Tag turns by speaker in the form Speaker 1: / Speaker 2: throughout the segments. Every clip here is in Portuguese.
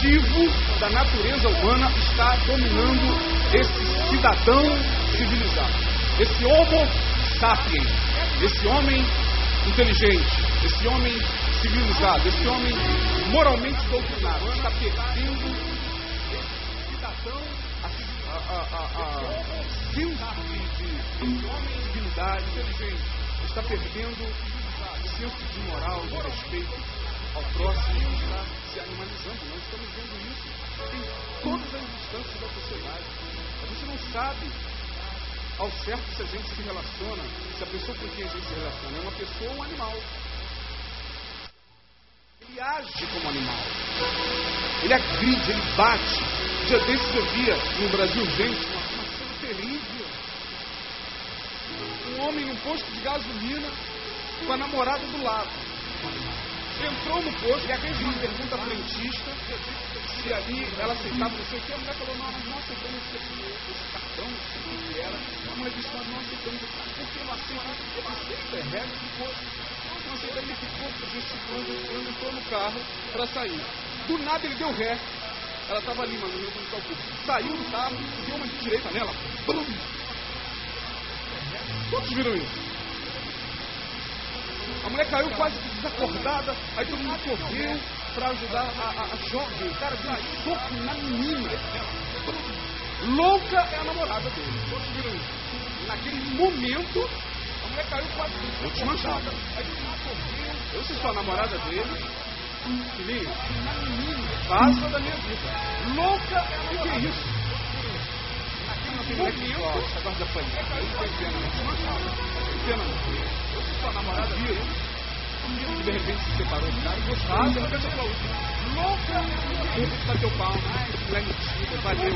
Speaker 1: primitivo da natureza humana está dominando esse cidadão civilizado, esse homo sapiens, esse homem inteligente, esse homem civilizado, esse homem moralmente doutrinado, está perdendo esse cidadão, a, a, a, de, de homem civilidade, inteligente, está perdendo o senso de moral, de respeito ao próximo, está se animalizando. Nós estamos vendo isso em todas as instâncias da sociedade. A gente não sabe ao certo se a gente se relaciona, se a pessoa com quem a gente se relaciona é uma pessoa ou um animal. Ele age como animal. Ele agride, ele bate. Dia desses eu via no Brasil, gente, uma, uma cena terrível. Um homem num posto de gasolina com a namorada do lado. Entrou no posto e fez uma pergunta frentista se ali ela aceitava não sei o que. A mulher falou, não, nós não aceitamos esse, esse cartão, não sei o que era. A mulher disse, nós não aceitamos esse cartão. Por que não aceitamos? Eu aceito, é regra do posto. Não aceita, ele ficou gesticulando, gesticulando, entrou no carro para sair. Do nada ele deu ré. Ela estava ali, mais ou menos, no calcula. Saiu do carro, deu uma direita nela. Blum. Todos viram isso? A mulher caiu quase desacordada, aí todo mundo correu para ajudar a, a, a, jovem. O cara deu um soco na menina. Louca é a namorada dele. Todos viram isso. Naquele momento, a mulher caiu quase desmanchada. Aí todo mundo correu. Eu se sou a namorada dele. Filhinho, passa da minha vida. Louca é a namorada. O que é isso? Naquele momento, essa guarda panela. Eu a namorada dele de repente se separou do cara e gostava, de repente aplaudiu. Louca! De repente bateu palma, é mentira, valeu,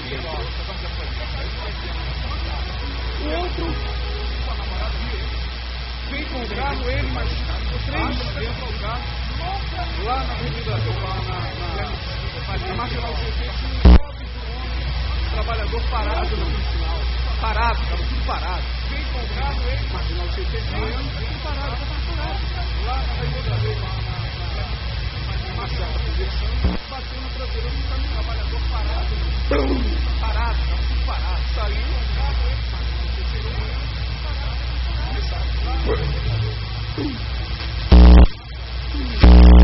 Speaker 1: O outro, vem com o carro, ele mais três dentro do carro, lá na avenida, na, na, na marginal trabalhador parado no final. Parado, estava tudo parado. Vem com o carro, ele, marginal CT, tudo parado, parado lá parado, parado, parado, saiu, o carro, ele parado,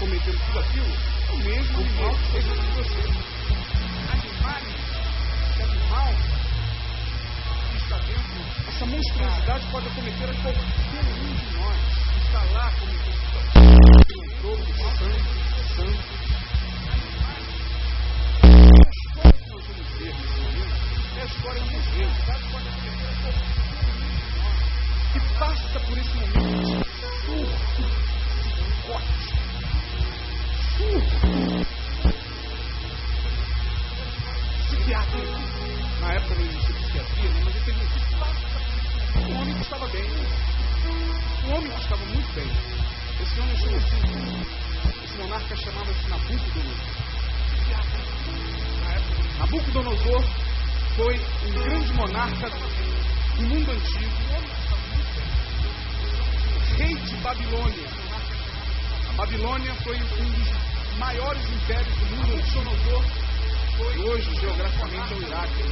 Speaker 1: cometendo tudo aquilo, o mesmo mal que fez com você. Animais, esse animal que está dentro, essa monstruosidade pode cometer a qualquer um de nós que está lá cometendo. rei de Babilônia. A Babilônia foi um dos maiores impérios do mundo antigo. Foi hoje, geograficamente, é o Iraque.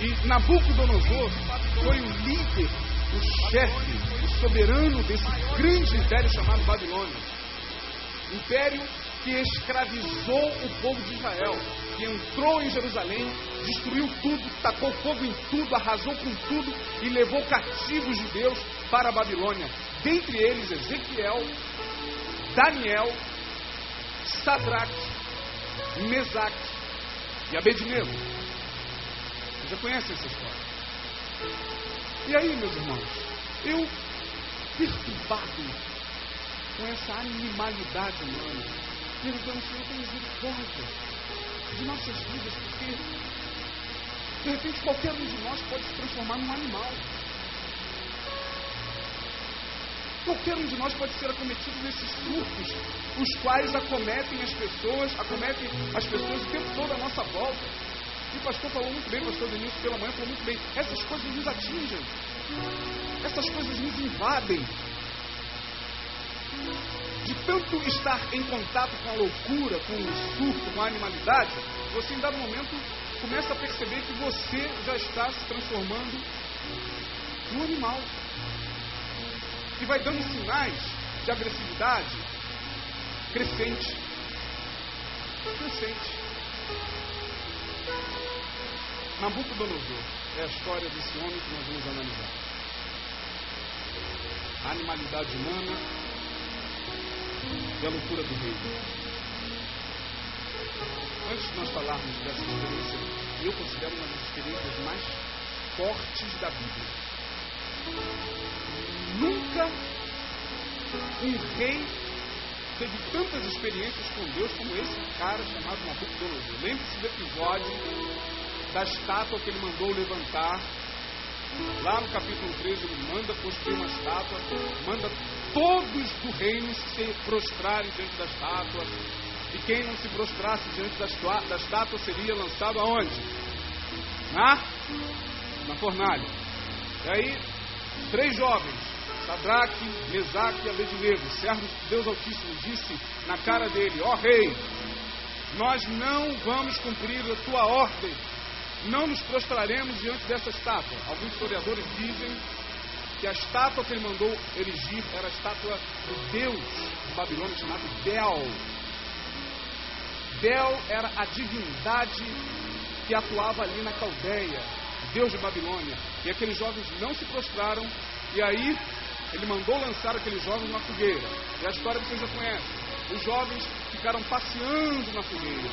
Speaker 1: E Nabucodonosor foi o líder, o chefe, o soberano desse grande império chamado Babilônia. Império que escravizou o povo de Israel, que entrou em Jerusalém, destruiu tudo, tacou fogo em tudo, arrasou com tudo e levou cativos judeus para a Babilônia. Dentre eles Ezequiel, Daniel, Sadraque, Mesaque e Abednego. Você já conhece essa história? E aí, meus irmãos, eu perturbado com essa animalidade humana, perguntando, Senhor, tem misericórdia de nossas vidas, porque de repente qualquer um de nós pode se transformar num animal. Qualquer um de nós pode ser acometido nesses surtos, os quais acometem as pessoas, acometem as pessoas o tempo todo à nossa volta. E o pastor falou muito bem, o pastor Denilson pela manhã falou muito bem. Essas coisas nos atingem. Essas coisas nos invadem. De tanto estar em contato com a loucura, com o surto, com a animalidade, você em dado momento começa a perceber que você já está se transformando num animal que vai dando sinais de agressividade crescente. Crescente. Nabucodonosor é a história desse homem que nós vamos analisar. A animalidade humana e a loucura do rei. Antes de nós falarmos dessa experiência, eu considero uma das experiências mais fortes da Bíblia Nunca um rei teve tantas experiências com Deus como esse cara chamado Nabucodonosor. Lembre-se do episódio da estátua que ele mandou levantar. Lá no capítulo 13, ele manda construir uma estátua, manda todos do reino se prostrarem diante da estátua. E quem não se prostrasse diante da, estátua seria lançado aonde? Na, na fornalha. E aí, três jovens Sadraque, Mesaque e Abednego, servos de Deus Altíssimo, disse na cara dele: Ó oh, rei, nós não vamos cumprir a tua ordem, não nos prostraremos diante dessa estátua. Alguns historiadores dizem que a estátua que ele mandou erigir era a estátua do Deus de Babilônia chamado Bel. Bel era a divindade que atuava ali na Caldeia, Deus de Babilônia. E aqueles jovens não se prostraram, e aí ele mandou lançar aqueles jovens na fogueira. E a história vocês já conhecem. Os jovens ficaram passeando na fogueira,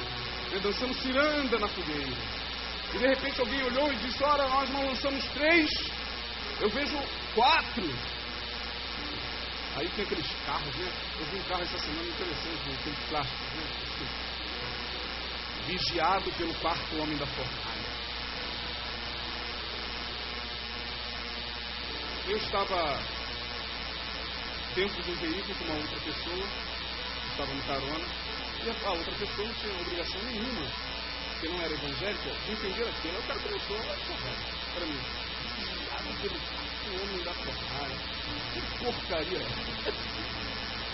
Speaker 1: né, dançando ciranda na fogueira. E de repente alguém olhou e disse: Ora, nós não lançamos três, eu vejo quatro. Aí tem aqueles carros, né? Eu vi um carro essa semana interessante, né? aquele plástico, né? Vigiado pelo quarto homem da fornalha. Eu estava dentro de um veículo com uma outra pessoa, estava no carona, e a, outra pessoa não tinha obrigação nenhuma, que não era evangélica, de entender aquilo. Aí o cara começou a correr para mim. Viado pelo o homem da porrada. Que porcaria é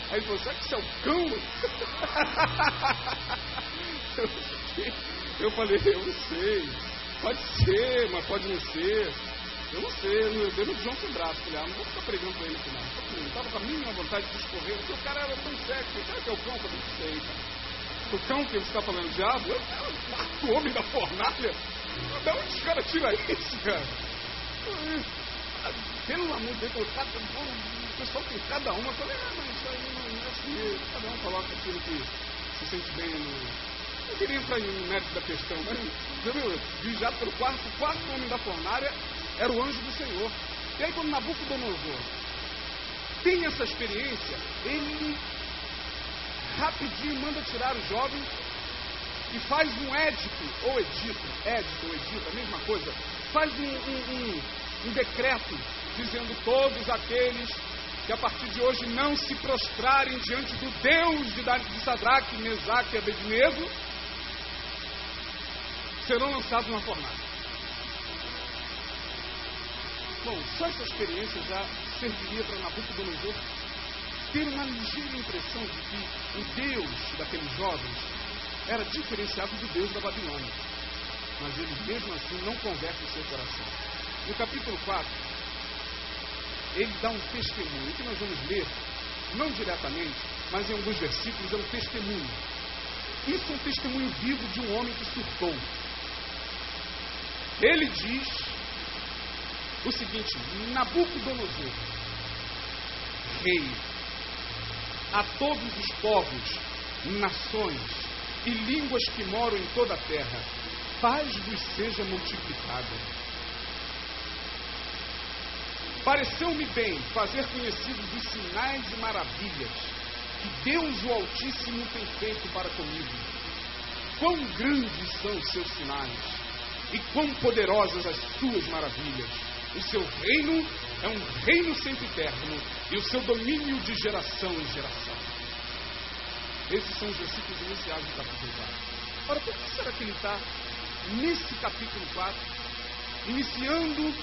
Speaker 1: Aí falou, será que isso é o cão? eu falei, eu não sei. Pode ser, mas pode não ser. Eu não sei, eu dei no João sem braço. Falei, ah, não vou ficar pregando pra ele aqui não. Eu estava com a mínima vontade de discorrer, porque o cara era tão sexy. Será que é o cão? Eu não sei, cara. O cão que você está falando, o diabo, o homem da fornalha. Da onde os caras tiram isso, cara? Pelo amor de Deus, cada, o pessoal tem cada uma. Eu falei, ah, mas isso aí não é assim. Cada um coloca aquilo que se sente bem no não queria entrar em mérito da questão, mas, entendeu? Vigiado pelo quarto, quarto homem da fornalha era o anjo do Senhor. E aí, quando Nabucodonosor tem essa experiência, ele rapidinho manda tirar os jovens e faz um édito, ou edito, édito ou edito, a mesma coisa, faz um, um, um, um decreto dizendo todos aqueles que a partir de hoje não se prostrarem diante do Deus de, de Sadraque, Mesaque e Abednego, serão lançados na fornalha. Bom, só essa experiência já serviria para Nabucodonosor ter uma ligeira impressão de que o Deus daqueles jovens era diferenciado do Deus da Babilônia. Mas ele mesmo assim não converte o seu coração. No capítulo 4, ele dá um testemunho que nós vamos ler, não diretamente, mas em alguns versículos é um testemunho. Isso é um testemunho vivo de um homem que surtou. Ele diz o seguinte: Nabucodonosor, rei, a todos os povos, nações e línguas que moram em toda a terra, paz vos seja multiplicada. Pareceu-me bem fazer conhecidos os sinais e maravilhas que Deus o Altíssimo tem feito para comigo. Quão grandes são os seus sinais e quão poderosas as suas maravilhas. O seu reino é um reino sempre eterno e o seu domínio de geração em geração. Esses são os versículos iniciais do capítulo 4. Ora, por que será que ele está nesse capítulo 4, iniciando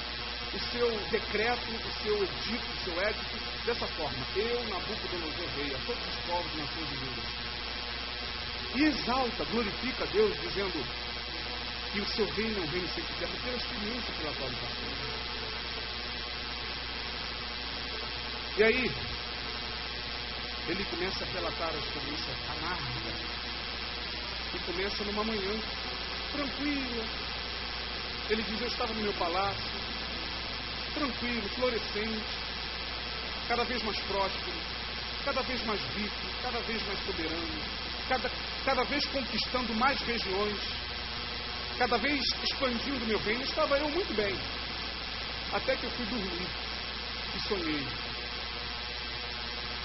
Speaker 1: o seu decreto, o seu edito, o seu édito, dessa forma: Eu, Nabucodonosor, rei, a todos os povos, nações e línguas. E exalta, glorifica a Deus, dizendo que o seu reino é um reino sempre eterno, pela experiência pela qual ele passou. E aí, ele começa a relatar a experiência amarga. E começa numa manhã, tranquila. Ele diz: Eu estava no meu palácio, tranquilo, florescente, cada vez mais próspero, cada vez mais rico, cada vez mais soberano, cada, cada vez conquistando mais regiões, cada vez expandindo meu reino. Estava eu muito bem, até que eu fui dormir e sonhei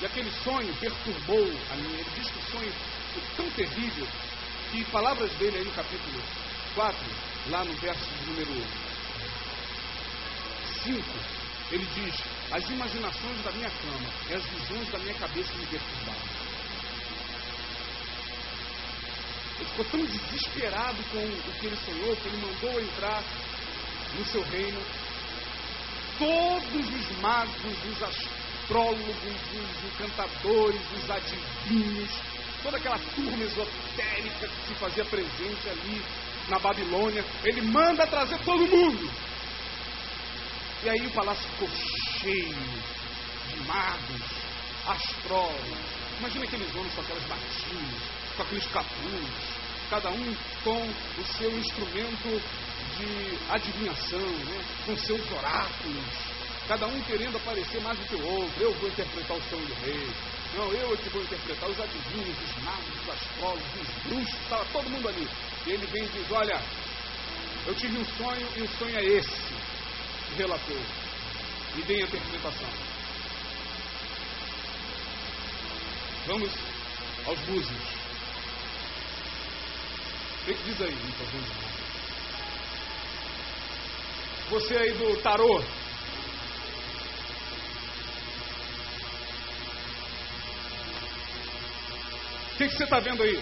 Speaker 1: e aquele sonho perturbou a mim. Ele diz que o sonho foi tão terrível que palavras dele aí no capítulo 4, lá no verso número 5, ele diz: As imaginações da minha cama e as visões da minha cabeça me perturbaram. Ele ficou tão desesperado com o que ele sonhou que ele mandou entrar no seu reino todos os magos, os astrólogos, os encantadores, os adivinhos, toda aquela turma esotérica que se fazia presente ali na Babilônia. Ele manda trazer todo mundo. E aí o palácio ficou cheio de magos, astrólogos. Imagina aqueles homens com aquelas batinhas, com aqueles capuz, cada um com o seu instrumento de adivinhação, né? com seus oráculos cada um querendo aparecer mais do que o outro. Eu vou interpretar o sonho do rei. Não, eu é que vou interpretar os adivinhos, os magos, os astrólogos, os bruxos, estava todo mundo ali. E ele vem e diz: Olha, eu tive um sonho e o sonho é esse. Relatou. E dei a interpretação. Vamos aos búzios. O que, diz aí? Vendo nada. Você aí do tarô, que, que você está vendo aí?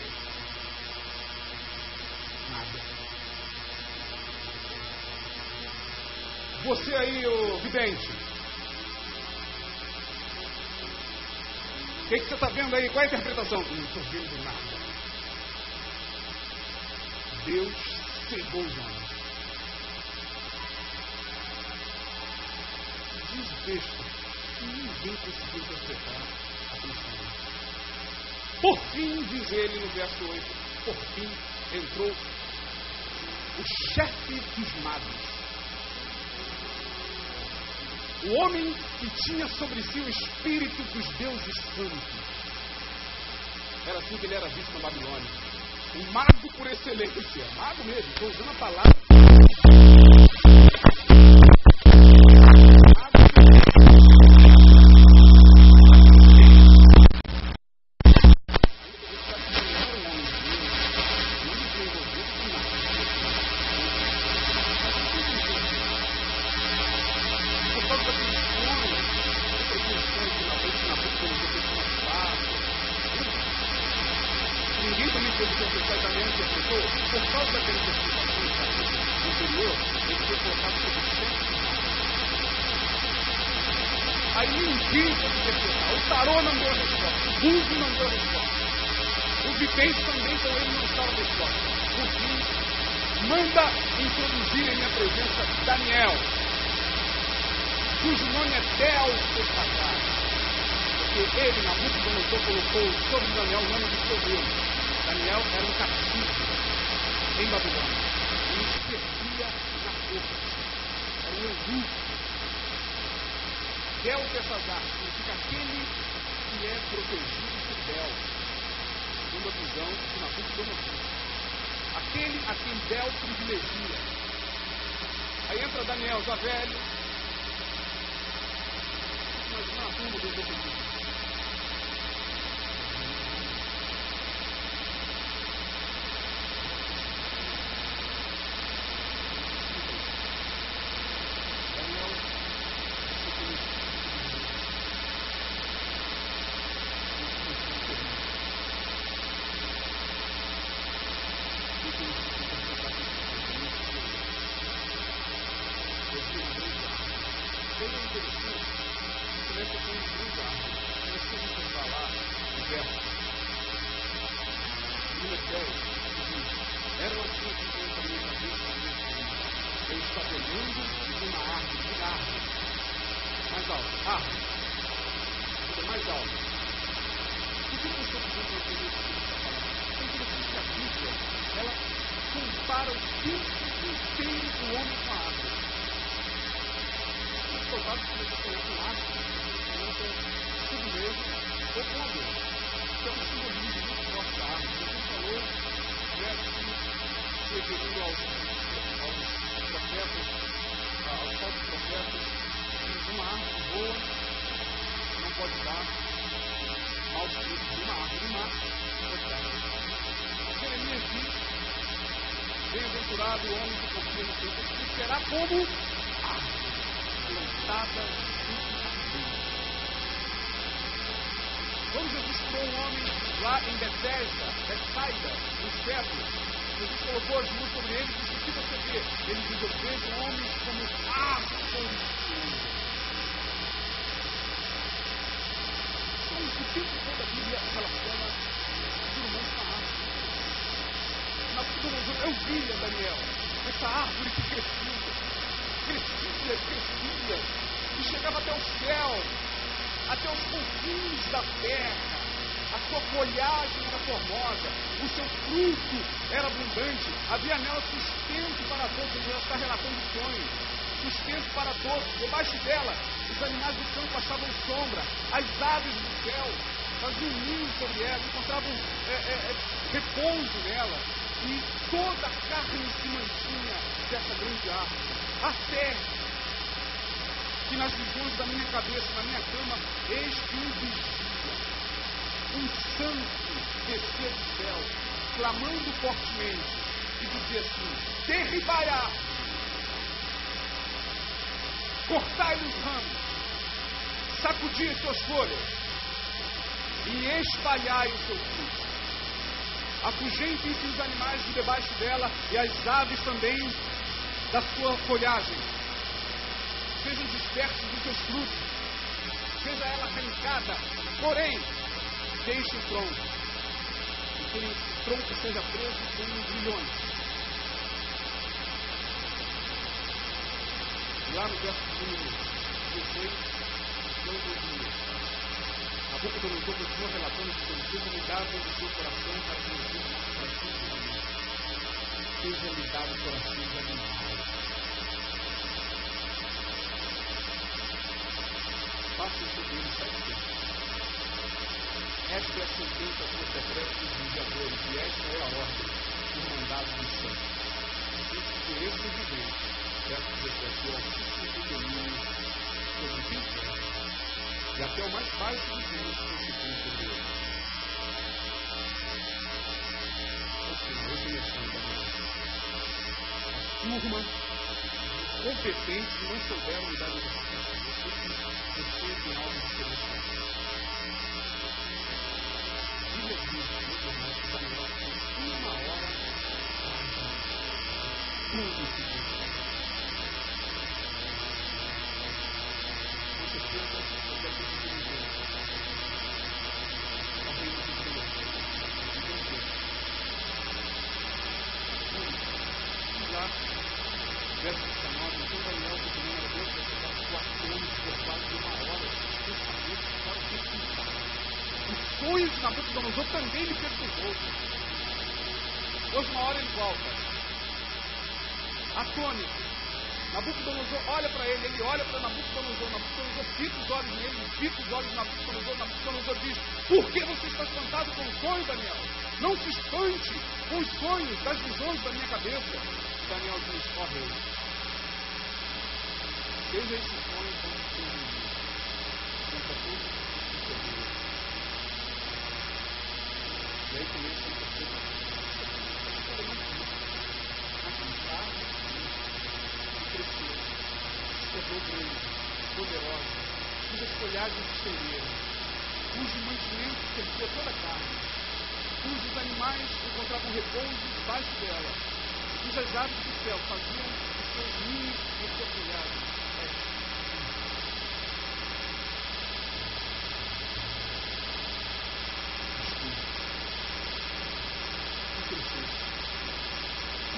Speaker 1: Nada. Você aí, o vidente. O que, que você está vendo aí? Qual é a interpretação? Não estou vendo nada. Deus os homens. Diz o texto que ninguém conseguiu interpretar aquele sonho. Por fim, diz ele no verso 8, por fim entrou o chefe dos magos. O homem que tinha sobre si o espírito dos deuses santos. Era assim que ele era visto na Babilônia. Um mago por excelência. Mago mesmo, estou usando a palavra e dizia assim: derribai a cortai-lhe os ramos, sacudi suas folhas, e espalhai o seu fruto afugentem-se os animais de debaixo dela e as aves também da sua folhagem. Sejam dispersos os seus frutos, seja ela arrancada, porém, deixe o tronco, que o tronco seja preso com os milhões. Lá no verso número 16, João Nabucodonosor continua relatando que Deus dado o seu coração para que corações de Deus. Seja-lhe dado o coração de animais. Faça o seu Deus sete vezes. Esta é a sentença por decreto dos mediadores, e esta é a ordem por mandado dos santos. Assim que esse vivente, verso 17, o altíssimo tem domínio sobre quem quer e até o mais baixo dos homens constitui sobre ele. Ou seja, reconhecendo a turma competentes não souberam lidar com Você, você tem algo diferenciado. Bíblia diz, meus irmãos, que Daniel tem uma hora para tudo isso verso 19, então Daniel, que também era Deus, grande Nabucodonosor também lhe perturbou. Hoje, uma hora, ele volta. Atônito. Nabucodonosor olha para ele, ele olha para Nabucodonosor, Nabucodonosor fita os olhos nele, fita os olhos Nabucodonosor, Nabucodonosor diz, por que você está espantado com o sonho, Daniel? Não se espante com os sonhos, das visões da minha cabeça. Daniel diz, ó oh, rei, veja esse sonho como um contra todo o poder. E aí começa a interpretação. tornou grande, poderosa, cujas folhagens estenderam, cujo mantimento servia toda a carne, cujos animais encontravam repouso debaixo dela, cujas aves do céu faziam os seus ninhos sua folhagem. É.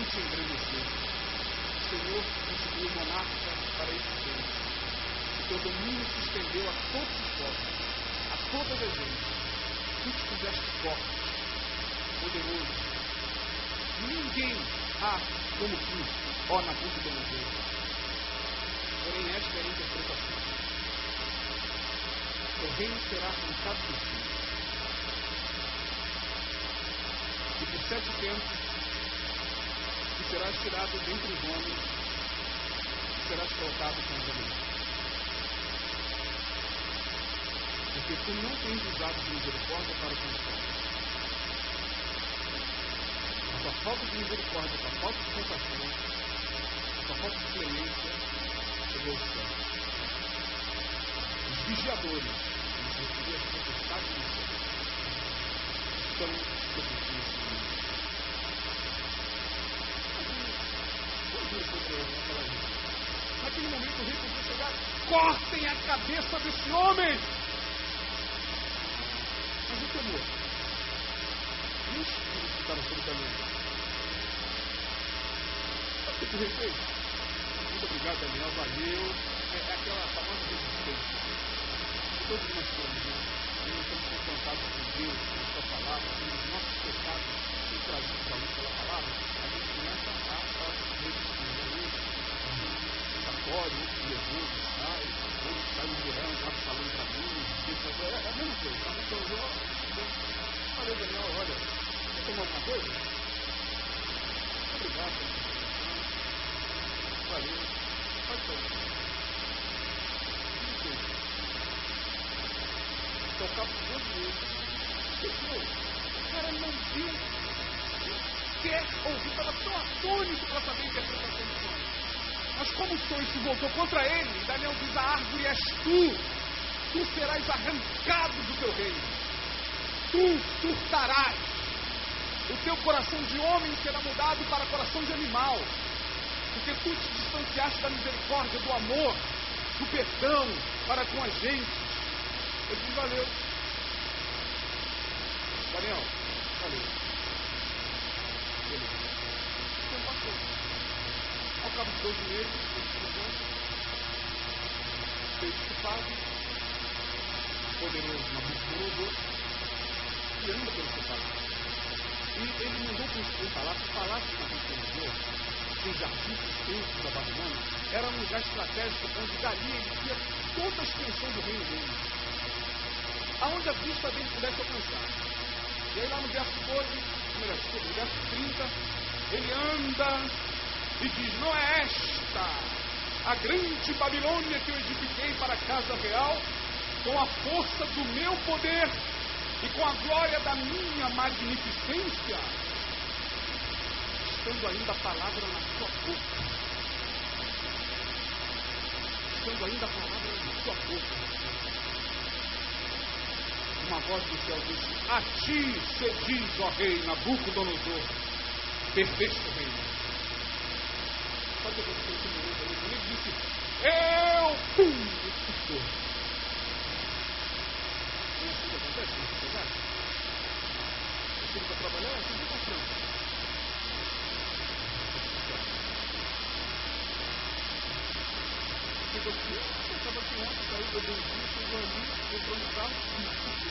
Speaker 1: te engrandecer. O Senhor constituiu monarca para esse tempo. O teu domínio se estendeu a todos os povos, a todas as gentes. Tu te fizeste forte, poderoso. Ninguém há como tu, ó Nabucodonosor. Porém, esta é a interpretação. O reino será arrancado do ti. E por sete tempos tu serás tirado dentre os homens serás colocado com animais. Porque tu não tens usado de misericórdia para com os pobres. A tua falta de misericórdia, a tua falta de compaixão, a tua falta de clemência chegou ao céu. Os vigiadores, se referia à potestade do céu, estão sobre ti nesse mundo. Imagina sobre aquela gente. Naquele momento o rei podia chegar, cortem a cabeça desse homem. Mas o temor. E os que estavam sobre o caminho? Sabe o que rei fez? Muito obrigado, Daniel, valeu. É, é aquela famosa resistência. De todos nós somos, né? E nós somos confrontados com Deus, com a sua palavra, com os nossos pecados são trazidos à luz pela palavra, a gente começa a, a resistir católico, outro Jesus, sai, outro sai murmurando, abre falando para mim, é, é a mesma coisa. A pessoa olhou, falei, Daniel, olha, quer tomar alguma coisa? Obrigado Valeu, pode tomar. Tocar por meses. Pessoal, o cara não viu, quer ouvir, estava tão atônito para saber a interpretação do sonho. Mas como o sonho se voltou contra ele, Daniel diz: A árvore és tu, tu serás arrancado do teu reino, tu surtarás, o teu coração de homem será mudado para coração de animal, porque tu te distanciaste da misericórdia, do amor, do perdão para com a gente. Ele diz: Valeu, Daniel, valeu. 12 meses, fez o que faz, poderoso Nabucodonosor, e anda pelo seu palácio. E ele mandou construir um palácio, o palácio de Nabucodonosor, os artistas templos da Babilônia, era um lugar estratégico onde dali ele via toda a extensão do reino dele, aonde a vista dele pudesse alcançar. E aí lá no verso 12, melhor, no verso 30, ele anda e diz: Não é esta a grande Babilônia que eu edifiquei para a casa real, com a força do meu poder e com a glória da minha magnificência, estando ainda a palavra na sua boca. Estando ainda a palavra na sua boca. Uma voz do céu disse: A ti se ó rei Nabucodonosor, perdeste o reino Sabe o que aconteceu com o Ele disse, eu, pum. Não é assim acontece na sociedade? Você para trabalhar, é assim que está franco. Chegou aqui, eu estava aqui ontem, saiu, bebeu um vinho, chegou ali, entrou no carro, expulsou.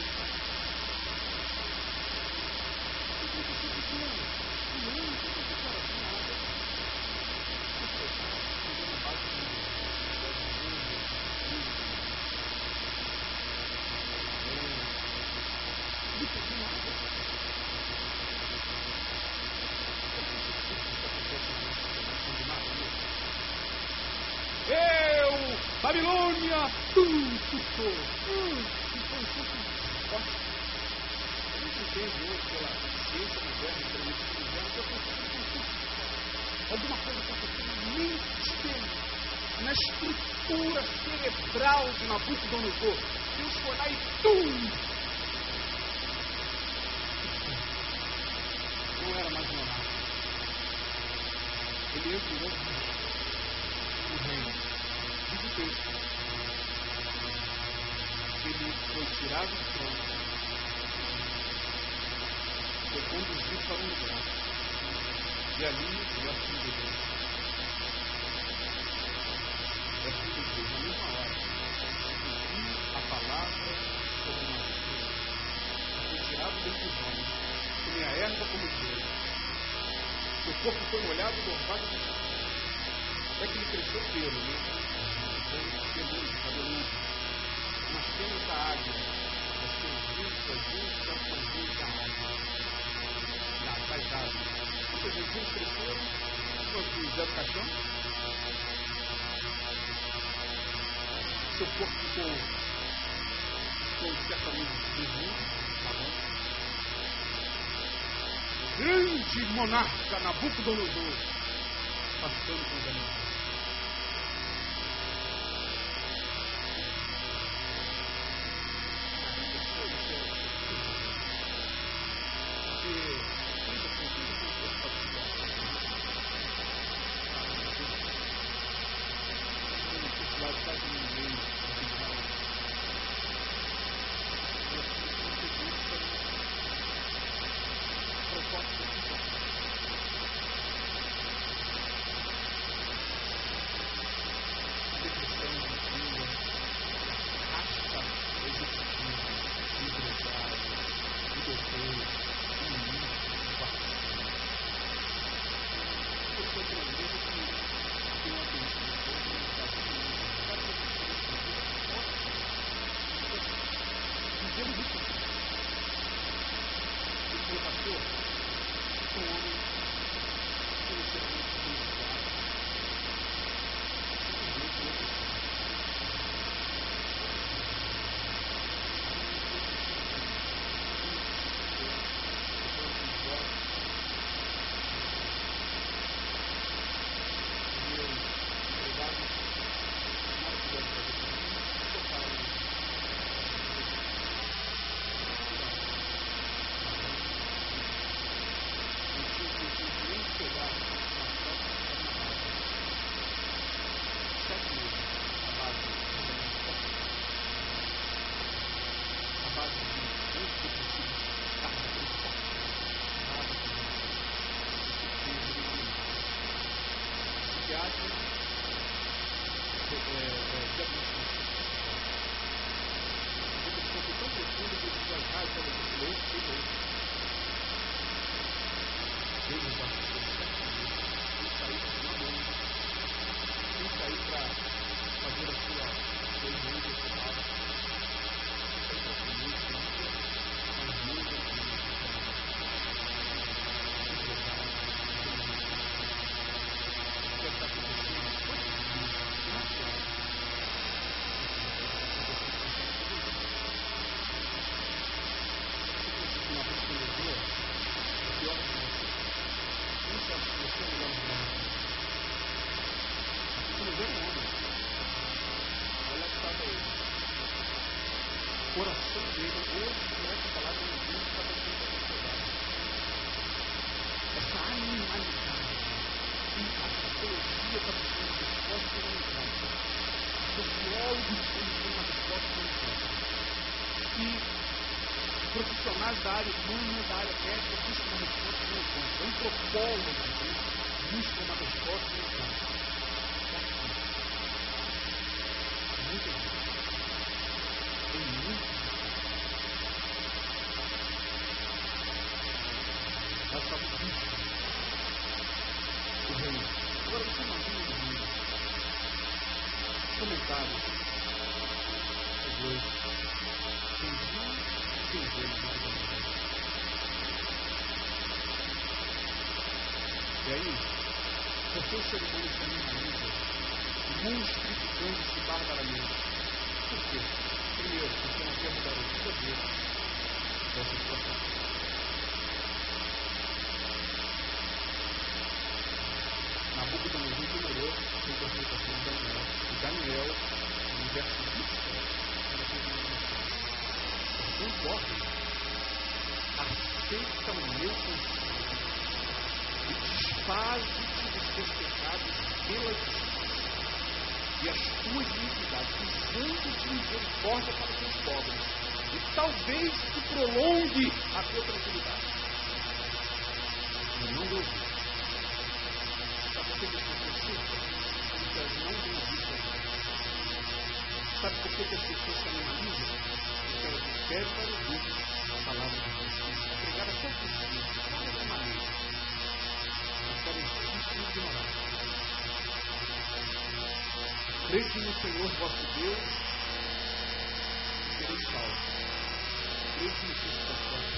Speaker 1: estrutura cerebral de Nabucodonosor. Deus foi lá e tum! Não era mais monarca. Ele entrou no reino. Diz o texto. Ele foi tirado do trono. Foi conduzido para um lugar. E ali, verso 2 é tudo Deus na mesma hora. E a palavra sobrenatural foi tirado do prisão, que a erva como Deus. Seu corpo foi molhado do orvalho do céu. É que ele cresceu pelo, né? Peludo, cabeludo. Nas penas da água. As penas das duas calções da água. Da, águas. Muitas vezes eles cresceram, quando fizeram caixão, seu corpo ficou, ficou certamente desnudo, tá? Grande monarca Nabucodonosor, passando com os pelas e as tuas iniquidades, usando de misericórdia para os pobres, e talvez te prolongue a tua tranquilidade. E não deu Sabe por que as pessoas surtam? Porque elas não deu Sabe por que as pessoas se animalizam? Porque elas não para ouvir a palavra de Deus. Pregada só por Deus, de qualquer maneira. Elas querem se ignorar. Crede no Senhor vosso Deus e sereis salvos. Crede no Senhor vosso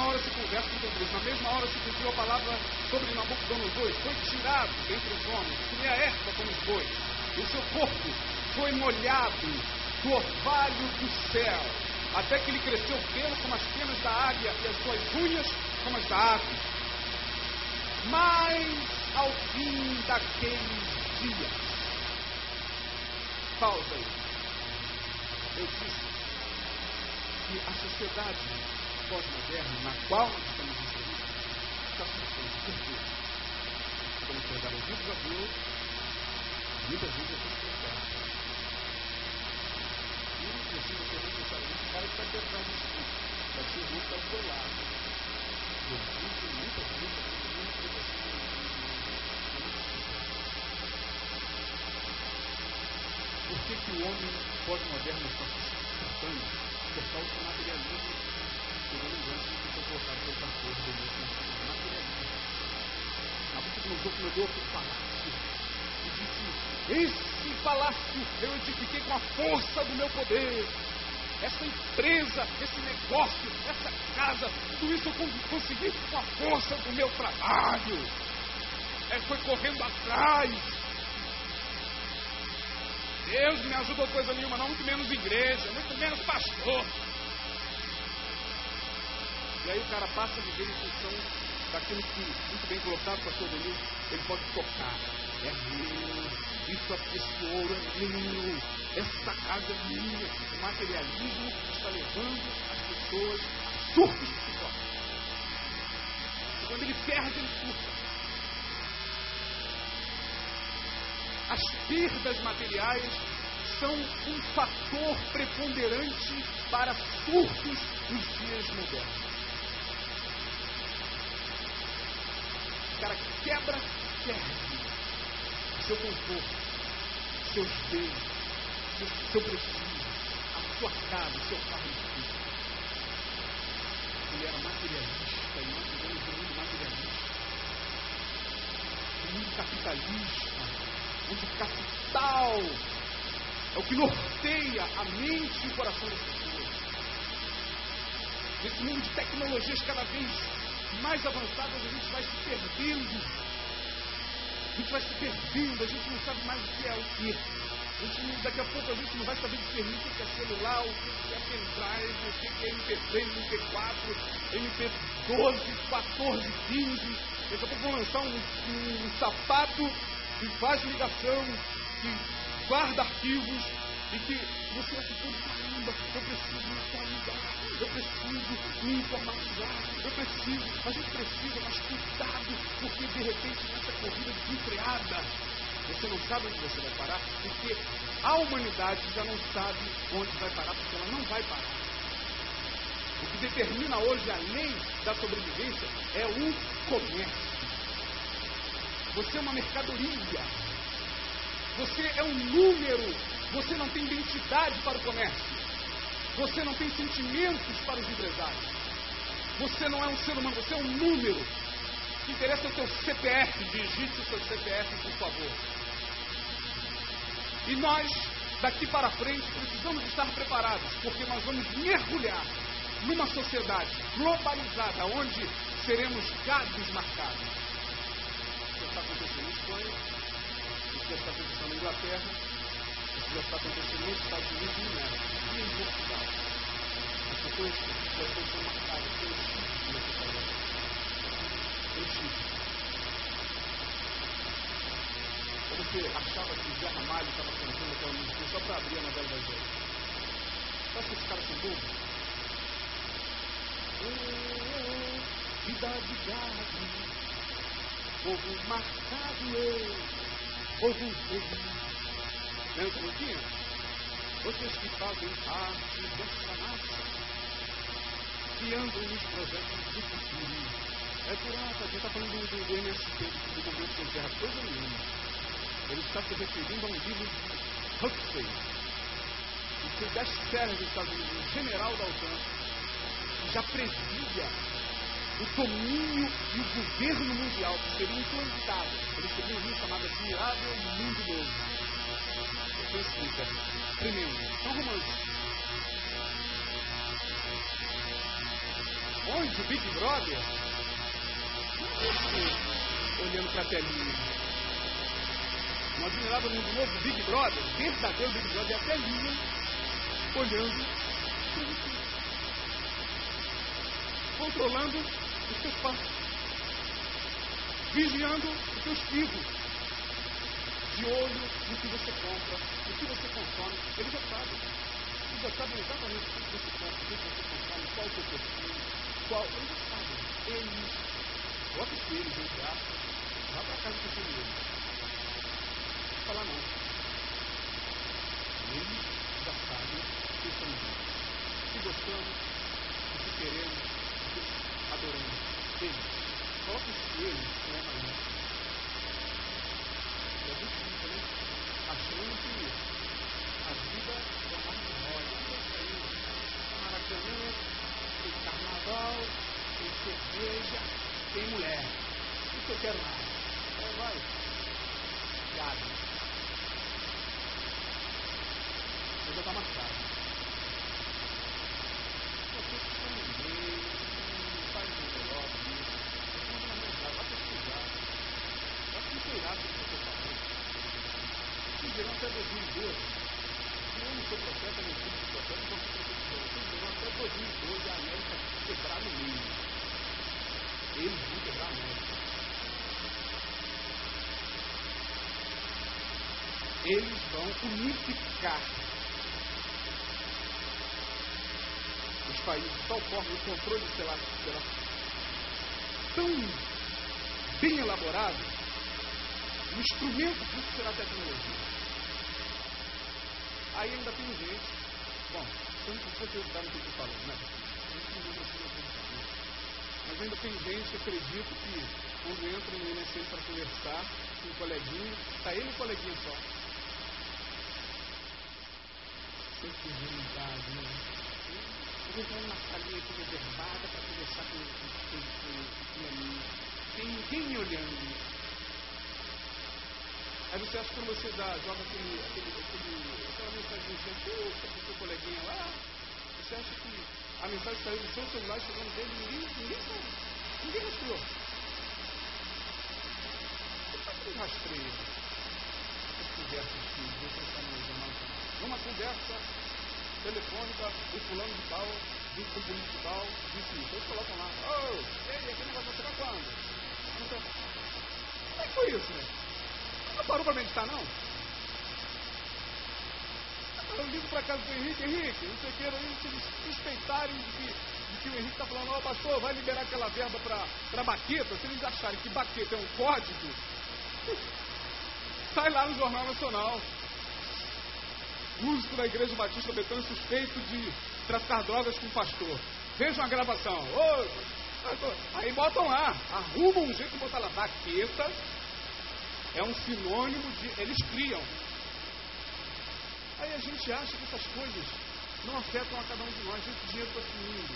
Speaker 1: mesma hora se conversa com Deus, na mesma hora se cumpriu a palavra sobre Nabucodonosor, foi tirado entre os homens, que nem a erva como os bois, o seu corpo foi molhado do orvalho do céu, até que ele cresceu pelo como as penas da águia e as suas unhas como as da ave. Mas ao fim daqueles dias, pausa aí. Eu disse que a sociedade pós-moderna na qual estamos inseridos está funcionando. Por quê? Estamos pegando os livros a Deus, muitas vezes a gente pecado. E não precisa ter necessariamente o cara para está pecando em si, mas tem um ao seu lado. Jesus tem muitas vezes a gente não Por que, que o homem pós-moderno está se por causa do materialismo se eu não me engano, que foi colocado pelo pastor do materialismo. Nabucodonosor o palácio e disse: Esse palácio eu edifiquei com a força do meu poder. Essa empresa, esse negócio, essa casa, tudo isso eu consegui com a força do meu trabalho. É, foi correndo atrás. Deus me ajudou coisa nenhuma, não, muito menos igreja, muito menos pastor. E aí o cara passa a viver em função daquilo que, muito bem colocado, pastor Denil, ele pode tocar. É meu, isso aqui, esse ouro é meu, essa casa é minha. O materialismo está levando as pessoas a surtos. E quando ele perde, ele surta. As perdas materiais são um fator preponderante para surtos nos dias modernos. Cara quebra, perde seu conforto, seus bens, seu, seu prestígio, a sua casa, seu carro de Ele era materialista e nós vivemos um mundo materialista. Um mundo capitalista, onde o capital é o que norteia a mente e o coração das pessoas. Nesse mundo de tecnologias cada vez mais avançadas, a gente vai se perdendo. A gente vai se perdendo, a gente não sabe mais o que é o que. A gente, daqui a pouco a gente não vai saber discernir o que é celular, o que é pendrive, o que é MP3, MP4, MP12, 14, 15. Daqui a pouco vão lançar um, um, um sapato que faz ligação, que guarda arquivos e que você vai ficando, caramba, eu preciso me atualizar, eu preciso me informatizar, eu preciso, a gente precisa, mas cuidado, porque de repente nessa corrida desenfreada, você não sabe onde você vai parar, porque a humanidade já não sabe onde vai parar, porque ela não vai parar. O que determina hoje a lei da sobrevivência é o comércio. Você é uma mercadoria. Você é um número. Você não tem identidade para o comércio. Você não tem sentimentos para os empresários. Você não é um ser humano, você é um número. O que interessa é o seu CPF. Digite o seu CPF, por favor. E nós, daqui para frente, precisamos estar preparados, porque nós vamos mergulhar numa sociedade globalizada, onde seremos gados marcados. Isso está acontecendo na Espanha, isso está acontecendo na Inglaterra, já está acontecendo nos Estados Unidos e em Portugal. As pessoas, as pessoas são marcadas pelo que você falou. Pelo chip. Ou você achava que o Zé Ramalho estava cantando aquela música só para abrir a novela das oito. Acha que esses caras são bobos? Oh, cidade gado, povo marcado eu, povo feliz. Como tinha? Vocês que fazem parte dessa massa, que andam nos projetos futuro. É essa, a gente está falando do, do MST, do governo sem terra, coisa nenhuma. Ele está se referindo a um livro de Huxley, que foi best-seller dos Estados Unidos, um general da OTAN, que já previa o domínio e o governo mundial que seria implantado. Ele escreveu um livro chamado Admirável Mundo Novo foi escrita. Primeiro, são românticos. Onde o Big Brother esse, olhando para a telinha. Um admirável mundo novo, Big Brother, verdadeiro Big Brother, é a telinha, olhando controlando os teus passos, vigiando os teus filhos de olho no que você compra, no que você consome. Ele já sabe. Ele já sabe exatamente o que você compra, o que você consome, qual o seu perfil, qual. Ele já sabe. Ele, bota os coelhos entre aspas, vá para casa com ele. falar não. Ele já sabe quem somos nós. Se gostamos, o que queremos, o que adoramos. Ele, coloca os joelhos com. E né? Achando que a vida é uma rosa. Maracanã, tem carnaval, tem cerveja, tem mulher. Isso eu quero mais. É, vai. Gado. Você já está marcado. Você fica no meio, não faz o melhor disso. Você não vai lembrar, vai pesquisar. Vai se inteirar do que eu estou falando. Vocês verão até 2012. Eu não sou profeta, nem filho de profeta, não sou professor. Vocês verão até 2012 a América quebrar no meio. Eles vão quebrar a América. eles vão unificar os países de tal forma, o controle será, tão bem elaborado, o instrumento disso será tecnologia. Aí ainda tem gente, bom, você não precisa acreditar no que eu estou falando, né? Mas ainda tem gente que acredita que quando entra no INSS para conversar com um coleguinha, está ele e o coleguinha só sensibilidade, né? Entrar numa salinha aqui reservada para conversar com, com, com amigo. Tem ninguém me olhando. Aí você acha que quando você dá, joga aquele, aquele, aquele, aquela mensagem curta para o seu coleguinha lá, você acha que a mensagem saiu do seu celular e chegou no dele ninguém, ninguém sabe. Ninguém mostrou. Por que você rastreia as conversas que você está no jornal numa conversa telefônica, o fulano de tal, disse com o político tal, disse isso. Eles colocam lá, oh, ei, aquele negócio vai chegar quando? Então, como é que foi isso, né? Não parou para meditar, não? Eu ligo para casa do Henrique, Henrique, não sei o que, eles suspeitarem de que, de que o Henrique está falando, ó, oh, pastor, vai liberar aquela verba para baqueta, se eles acharem que baqueta é um código, sai lá no Jornal Nacional músico da Igreja Batista Betânia suspeito de traficar drogas com o pastor. Vejam a gravação. Ô, aí botam lá, arrumam um jeito de botar lá. Baqueta é um sinônimo de. Eles criam. Aí a gente acha que essas coisas não afetam a cada um de nós. Esse dinheiro está sumindo.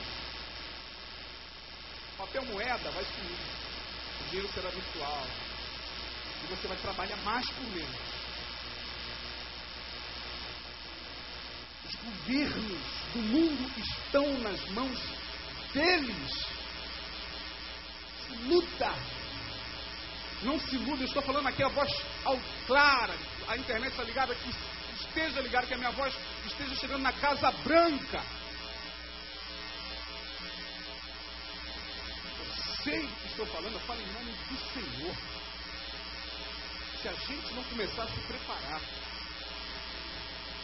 Speaker 1: Papel moeda vai sumir. O dinheiro será virtual. E você vai trabalhar mais por menos. Os governos do mundo estão nas mãos deles. Se luta. Não se iluda, eu estou falando aqui a voz ao clara. A internet está ligada, que esteja ligada, que a minha voz esteja chegando na Casa Branca. Eu sei o que estou falando, eu falo em nome do Senhor. Se a gente não começar a se preparar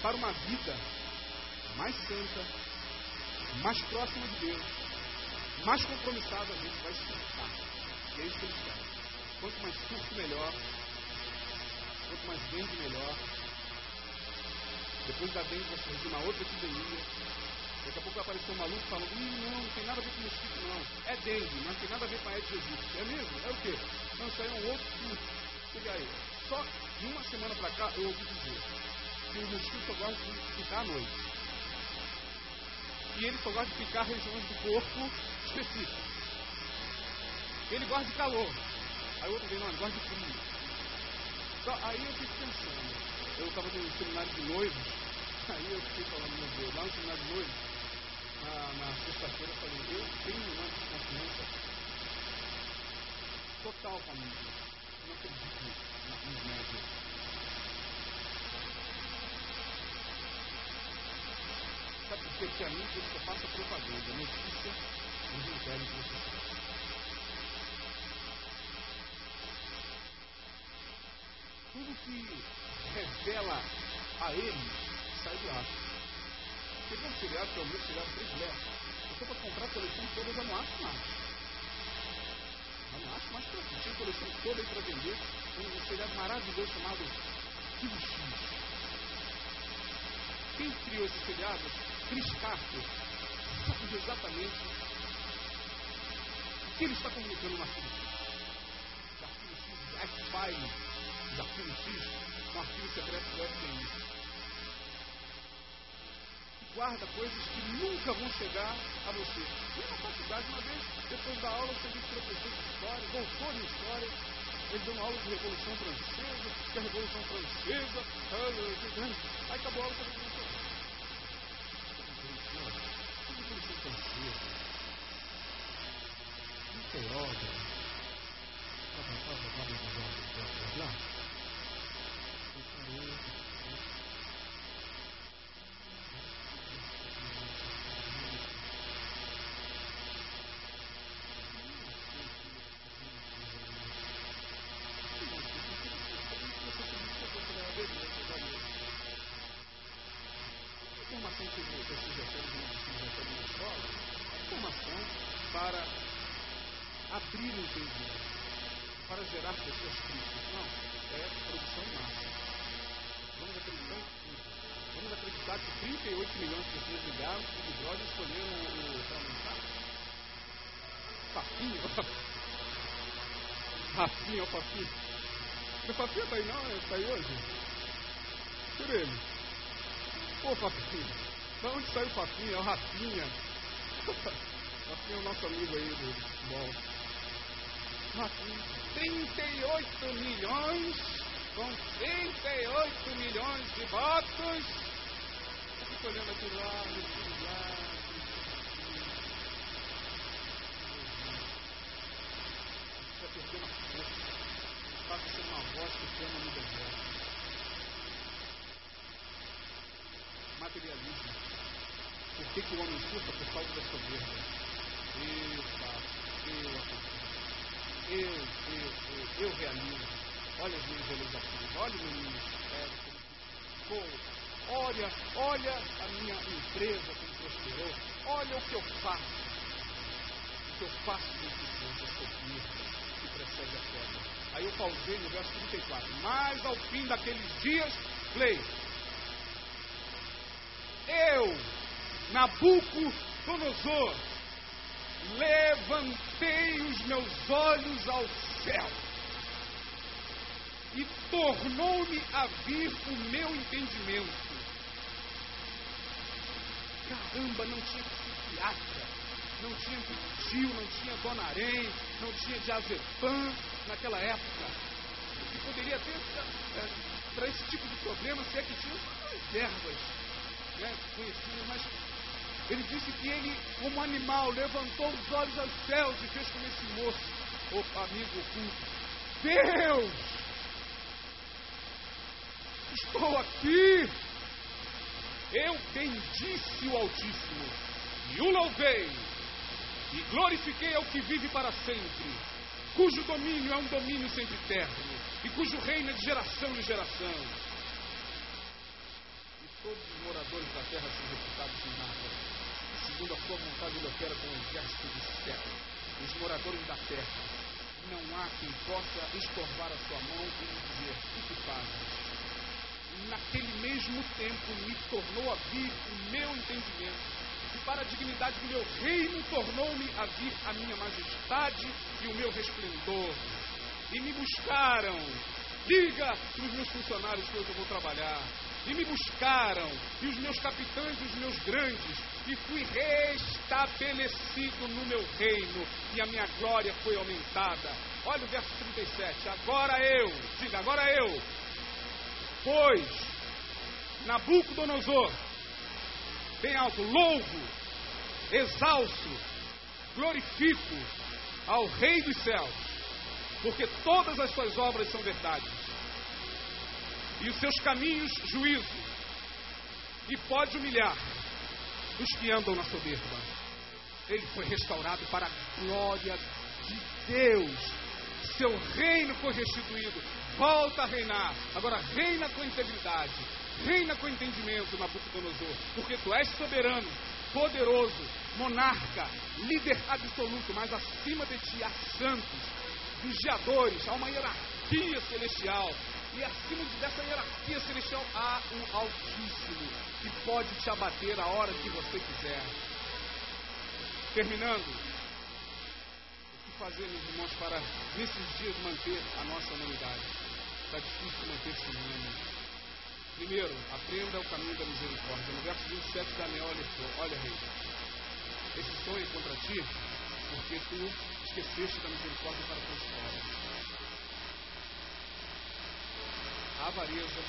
Speaker 1: para uma vida mais santa, mais próxima de Deus, mais compromissada a gente vai se tornar. E é isso que eles querem. Quanto mais curso, melhor. Quanto mais dengue, melhor. Depois da dengue vai surgir uma outra epidemia. Daqui a pouco vai aparecer um maluco falando, Ih, não, não tem nada a ver com mosquito, não. É dengue, mas não tem nada a ver com a Aedes aegypti. É mesmo? É o quê? Não, isso aí é um outro tipo. aí. Só de uma semana para cá eu ouvi dizer que o mosquito só gosta de ficar à noite e ele só gosta de picar regiões do corpo específicas. Ele gosta de calor. Aí outro vem, não, ele gosta de frio. Então, aí eu fico pensando, eu estava no seminário de noivos, aí eu fiquei falando, meu Deus, lá no seminário de noivos, na, na sexta-feira eu falei, eu tenho uma desconfiança total família. Não acredito nos médicos. Sabe por quê? Porque a mídia só passa propaganda, notícia, eles não querem que você faça. Tudo que revela a eles sai do ar. Teve um seriado que é o meu seriado predileto. Eu estou para comprar a coleção toda, eu já não acho mais. Eu não acho mais para Tinha a coleção toda aí para vender. Um seriado maravilhoso chamado Arquivo X. Quem criou esse seriado? Chris Carter. Sabe exatamente o que ele está comunicando arquivo X. O arquivo X, X-File, os arquivos X, são arquivos secretos do FBI guarda coisas que nunca vão chegar a você. E na faculdade, uma vez, depois da aula, você viu professor de história, doutor em história, ele deu uma aula de Revolução Francesa, que a Revolução Francesa, aí acabou a aula da Revolução que tem sido, que Rafinha, o Papinho. O Papinho tá aí não? Está aí hoje? Por ele. Ô Papinho. Da onde saiu o Papinho? É o Rafinha. Rafinha é o nosso amigo aí do futebol. Rafinha. 38 milhões, com 38 milhões de votos. Eu fico olhando aqui lá, aqui lá. Já perdeu uma a ser uma voz que chama no deserto. Materialismo. Por que, que o homem surta por causa da soberba? Eu faço, eu acontece eu, eu, eu, eu realizo. Olha as minhas realizações, olha o meu ministério, como olha, olha a minha empresa como prosperou, olha o que eu faço. O que eu faço tempo, a soberba que precede a queda. Aí eu pausei no verso 34. Mas ao fim daqueles dias, leio. Eu, Nabucodonosor, levantei os meus olhos ao céu e tornou-me a vir o meu entendimento. Caramba, não tinha psiquiatra, não tinha tio, não tinha Dona Arém, não tinha diazepam naquela época. E poderia ter é, para esse tipo de problema, se é que tinha ervas né, conhecidas, mas ele disse que ele, como animal, levantou os olhos aos céus e fez como esse moço, o amigo oculto. Deus! Estou aqui! Eu bendisse o Altíssimo e o louvei e glorifiquei ao que vive para sempre, cujo domínio é um domínio sempre eterno e cujo reino é de geração em geração. E todos os moradores da terra são reputados em nada segundo a sua vontade, ele opera com o exército do céu, os moradores da terra. Não há quem possa estorvar a sua mão e dizer: O que fazes? Naquele mesmo tempo me tornou a vir o meu entendimento, e para a dignidade do meu reino tornou-me a vir a minha majestade e o meu resplendor. E me buscaram. Diga para os meus funcionários que hoje eu vou trabalhar e me buscaram, e os meus capitães e os meus grandes, e fui restabelecido no meu reino, e a minha glória foi aumentada. Olha o verso 37. Agora eu, diga, agora eu, pois Nabucodonosor, bem alto, louvo, exalço, glorifico ao Rei dos céus, porque todas as suas obras são verdade e os seus caminhos juízo, e pode humilhar os que andam na soberba. Ele foi restaurado para a glória de Deus. Seu reino foi restituído. Volta a reinar. Agora reina com integridade. Reina com entendimento, Nabucodonosor. Porque tu és soberano, poderoso, monarca, líder absoluto. Mas acima de ti há santos, vigiadores, há uma hierarquia celestial E acima dessa hierarquia celestial há um Altíssimo que pode te abater a hora que você quiser. Terminando, o que fazer, meus irmãos, para nesses dias manter a nossa humanidade? Está difícil manter-se humano. Primeiro, aprenda o caminho da misericórdia. No verso 27, Daniel alertou: Olha, rei, esse sonho é contra ti, porque tu esqueceste da misericórdia para com os pobres. a avareza,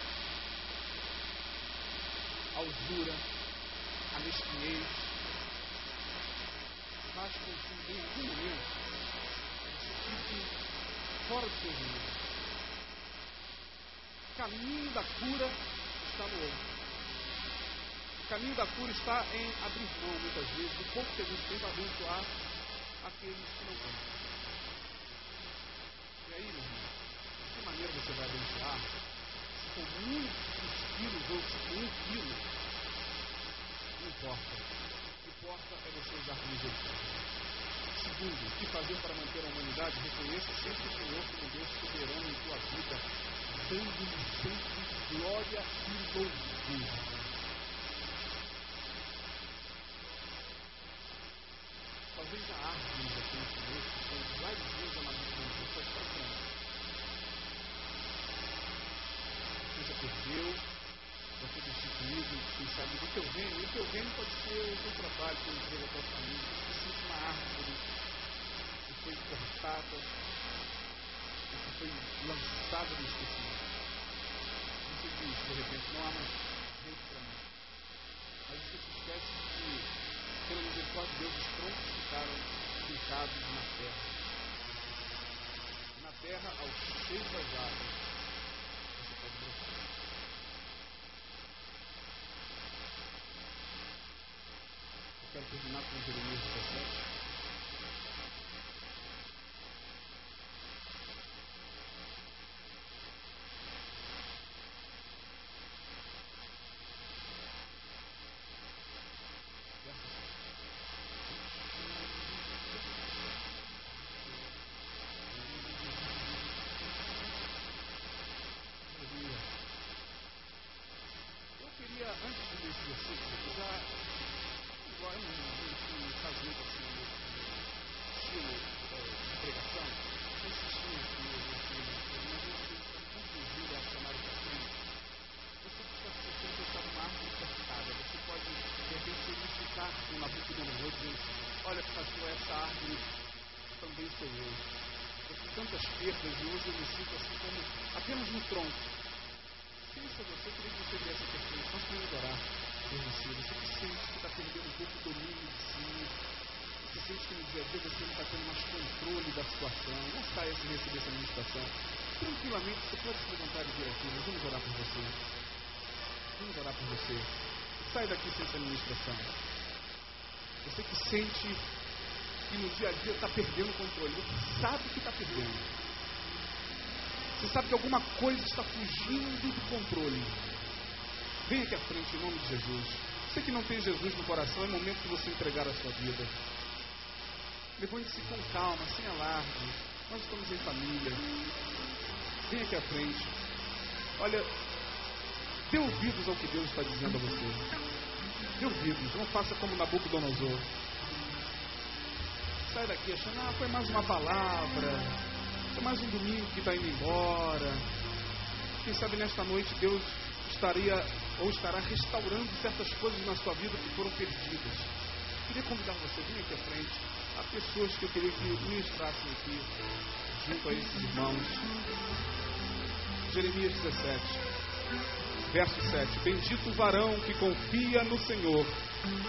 Speaker 1: a usura, a mesquinhez, faz com que em algum momento você fique fora do seu rumo. Caminho da cura está no outro. O caminho da cura está em abrir mão, muitas vezes, do pouco que a gente tem para abençoar aqueles que não têm. E aí, meu irmão, de que maneira você vai abençoar? com muitos quilos ou com um quilo, não importa. O que importa é você usar com misericórdia. Segundo, o que fazer para manter a humanidade? Reconheça sempre o Senhor como Deus soberano em tua vida, dando-lhe sempre glória e louvor. Talvez a árvore aqui nesse mês, que são vários dias da natureza, só está pronta. já perdeu, já foi destituído, quem sabe do teu. E o teu reino pode ser o teu trabalho, o teu emprego, a tua família. Você sente uma árvore que foi cortada, que foi lançada no esquecimento. Você diz, de repente, não há mais jeito para mim. Mas você se esquece que, pela misericórdia de Deus, os troncos ficaram fincados na terra. Na terra, aos cheios das águas eu quero terminar com Jeremias 17. perdas e hoje eu me sinto assim como apenas um tronco. Se isso é você, eu queria que você viesse aqui à frente. Nós podemos orar por você. Você que sente que está perdendo um pouco o domínio de si. Você sente que no dia a dia você não está tendo mais controle da situação. Não saia sem receber administração. Tranquilamente, você pode se levantar e vir aqui. Nós vamos orar por você. Vamos orar por você. Sai daqui sem essa administração. Você que sente que no dia a dia está perdendo o controle. Você sabe que está perdendo. Você sabe que alguma coisa está fugindo do controle. Venha aqui à frente em nome de Jesus. Você que não tem Jesus no coração, é momento de você entregar a sua vida. Levante-se com calma, sem alarde. Nós estamos em família. Venha aqui à frente. Olha, dê ouvidos ao que Deus está dizendo a você. Dê ouvidos, não faça como Nabucodonosor. Sai daqui achando, ah, foi mais uma palavra. É mais um domingo que está indo embora. Quem sabe nesta noite Deus estaria ou estará restaurando certas coisas na sua vida que foram perdidas. Queria convidar você, vir aqui à frente. Há pessoas que eu queria que ministrassem aqui, junto a esses irmãos. Jeremias 17, verso 7. Bendito o varão que confia no Senhor